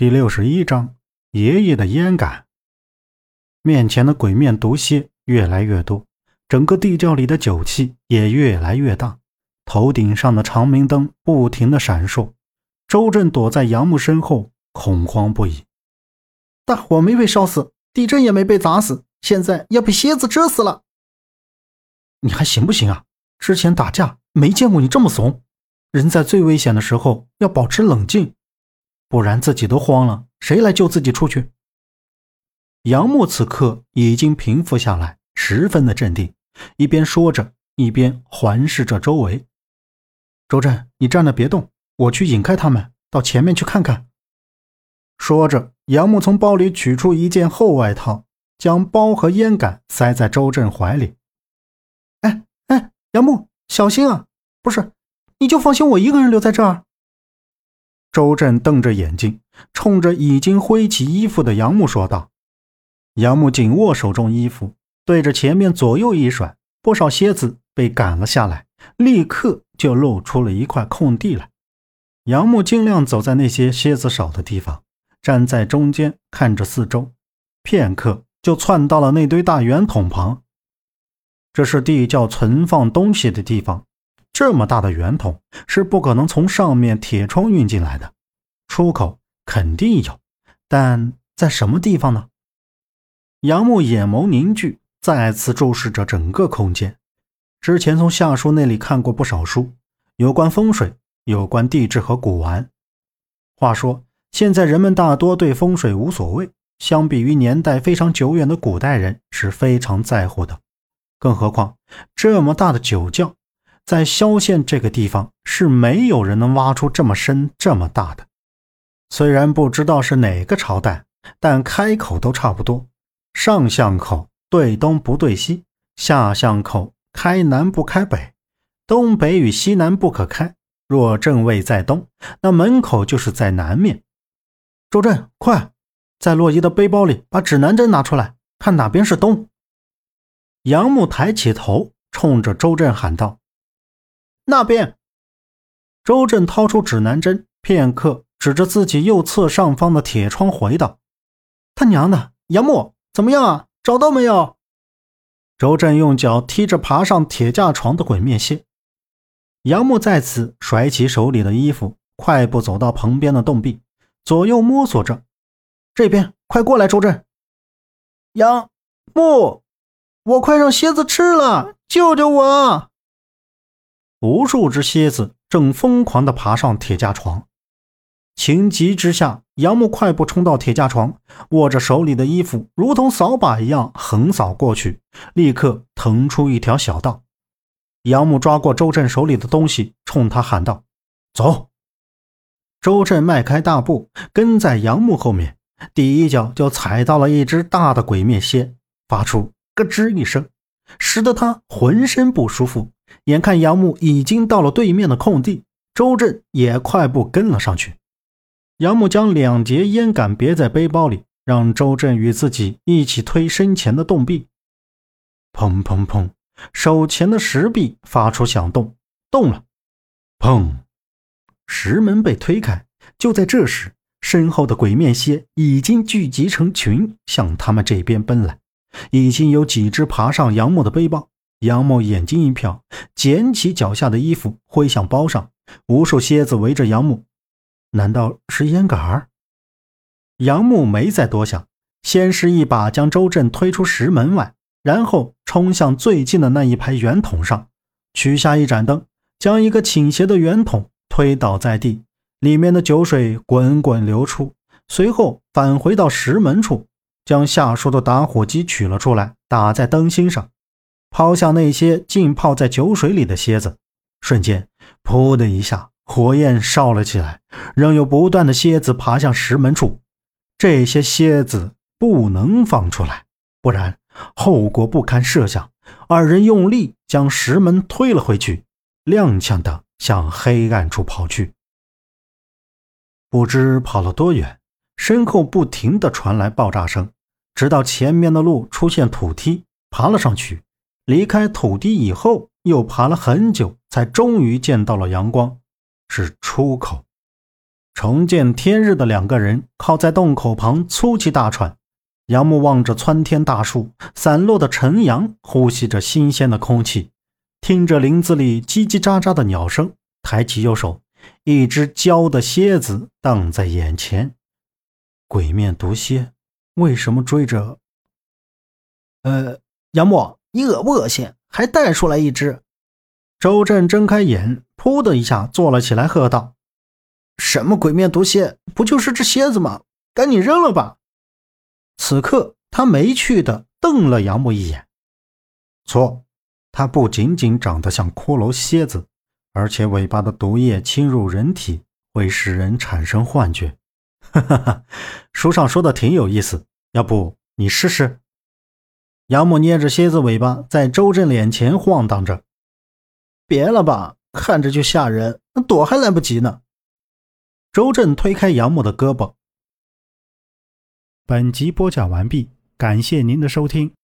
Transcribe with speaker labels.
Speaker 1: 第六十一章爷爷的烟杆。面前的鬼面毒蝎越来越多，整个地窖里的酒气也越来越大。头顶上的长明灯不停的闪烁。周震躲在杨木身后，恐慌不已。
Speaker 2: 大火没被烧死，地震也没被砸死，现在要被蝎子蛰死了。
Speaker 1: 你还行不行啊？之前打架没见过你这么怂。人在最危险的时候要保持冷静。不然自己都慌了，谁来救自己出去？杨木此刻已经平复下来，十分的镇定，一边说着，一边环视着周围。周震，你站着别动，我去引开他们，到前面去看看。说着，杨木从包里取出一件厚外套，将包和烟杆塞在周震怀里。
Speaker 2: 哎哎，杨木，小心啊！不是，你就放心我一个人留在这儿。
Speaker 1: 周震瞪着眼睛，冲着已经挥起衣服的杨木说道：“杨木紧握手中衣服，对着前面左右一甩，不少蝎子被赶了下来，立刻就露出了一块空地来。杨木尽量走在那些蝎子少的地方，站在中间看着四周，片刻就窜到了那堆大圆筒旁。这是地窖存放东西的地方。”这么大的圆筒是不可能从上面铁窗运进来的，出口肯定有，但在什么地方呢？杨木眼眸凝聚，再次注视着整个空间。之前从夏叔那里看过不少书，有关风水，有关地质和古玩。话说，现在人们大多对风水无所谓，相比于年代非常久远的古代人是非常在乎的。更何况这么大的酒窖。在萧县这个地方是没有人能挖出这么深、这么大的。虽然不知道是哪个朝代，但开口都差不多。上巷口对东不对西，下巷口开南不开北，东北与西南不可开。若正位在东，那门口就是在南面。周震，快，在洛伊的背包里把指南针拿出来，看哪边是东。杨木抬起头，冲着周震喊道。
Speaker 2: 那边，
Speaker 1: 周震掏出指南针，片刻指着自己右侧上方的铁窗回道：“
Speaker 2: 他娘的，杨木怎么样啊？找到没有？”
Speaker 1: 周震用脚踢着爬上铁架床的鬼面蝎。杨木再次甩起手里的衣服，快步走到旁边的洞壁，左右摸索着：“这边，快过来，周震！”
Speaker 2: 杨木，我快让蝎子吃了，救救我！
Speaker 1: 无数只蝎子正疯狂地爬上铁架床，情急之下，杨木快步冲到铁架床，握着手里的衣服，如同扫把一样横扫过去，立刻腾出一条小道。杨木抓过周震手里的东西，冲他喊道：“走！”周震迈开大步，跟在杨木后面，第一脚就踩到了一只大的鬼面蝎，发出咯吱一声，使得他浑身不舒服。眼看杨木已经到了对面的空地，周震也快步跟了上去。杨木将两节烟杆别在背包里，让周震与自己一起推身前的洞壁。砰砰砰，手前的石壁发出响动，动了。砰，石门被推开。就在这时，身后的鬼面蝎已经聚集成群，向他们这边奔来。已经有几只爬上杨木的背包。杨木眼睛一瞟，捡起脚下的衣服挥向包上，无数蝎子围着杨木。难道是烟杆儿？杨木没再多想，先是一把将周震推出石门外，然后冲向最近的那一排圆筒上，取下一盏灯，将一个倾斜的圆筒推倒在地，里面的酒水滚滚流出。随后返回到石门处，将下属的打火机取了出来，打在灯芯上。抛向那些浸泡在酒水里的蝎子，瞬间，噗的一下，火焰烧了起来。仍有不断的蝎子爬向石门处，这些蝎子不能放出来，不然后果不堪设想。二人用力将石门推了回去，踉跄的向黑暗处跑去。不知跑了多远，身后不停的传来爆炸声，直到前面的路出现土梯，爬了上去。离开土地以后，又爬了很久，才终于见到了阳光，是出口。重见天日的两个人靠在洞口旁粗气大喘。杨木望着参天大树，散落的晨阳，呼吸着新鲜的空气，听着林子里叽叽喳喳的鸟声，抬起右手，一只焦的蝎子荡在眼前。鬼面毒蝎，为什么追着？
Speaker 2: 呃，杨木，你恶不恶心？还带出来一只？
Speaker 1: 周震睁开眼，噗的一下坐了起来，喝道：“
Speaker 2: 什么鬼面毒蝎？不就是只蝎子吗？赶紧扔了吧！”
Speaker 1: 此刻，他没趣的瞪了杨木一眼。错，它不仅仅长得像骷髅蝎子，而且尾巴的毒液侵入人体会使人产生幻觉。哈哈哈，书上说的挺有意思，要不你试试？杨木捏着蝎子尾巴在周震脸前晃荡着。
Speaker 2: 别了吧，看着就吓人，躲还来不及呢。
Speaker 1: 周震推开杨木的胳膊。本集播讲完毕，感谢您的收听。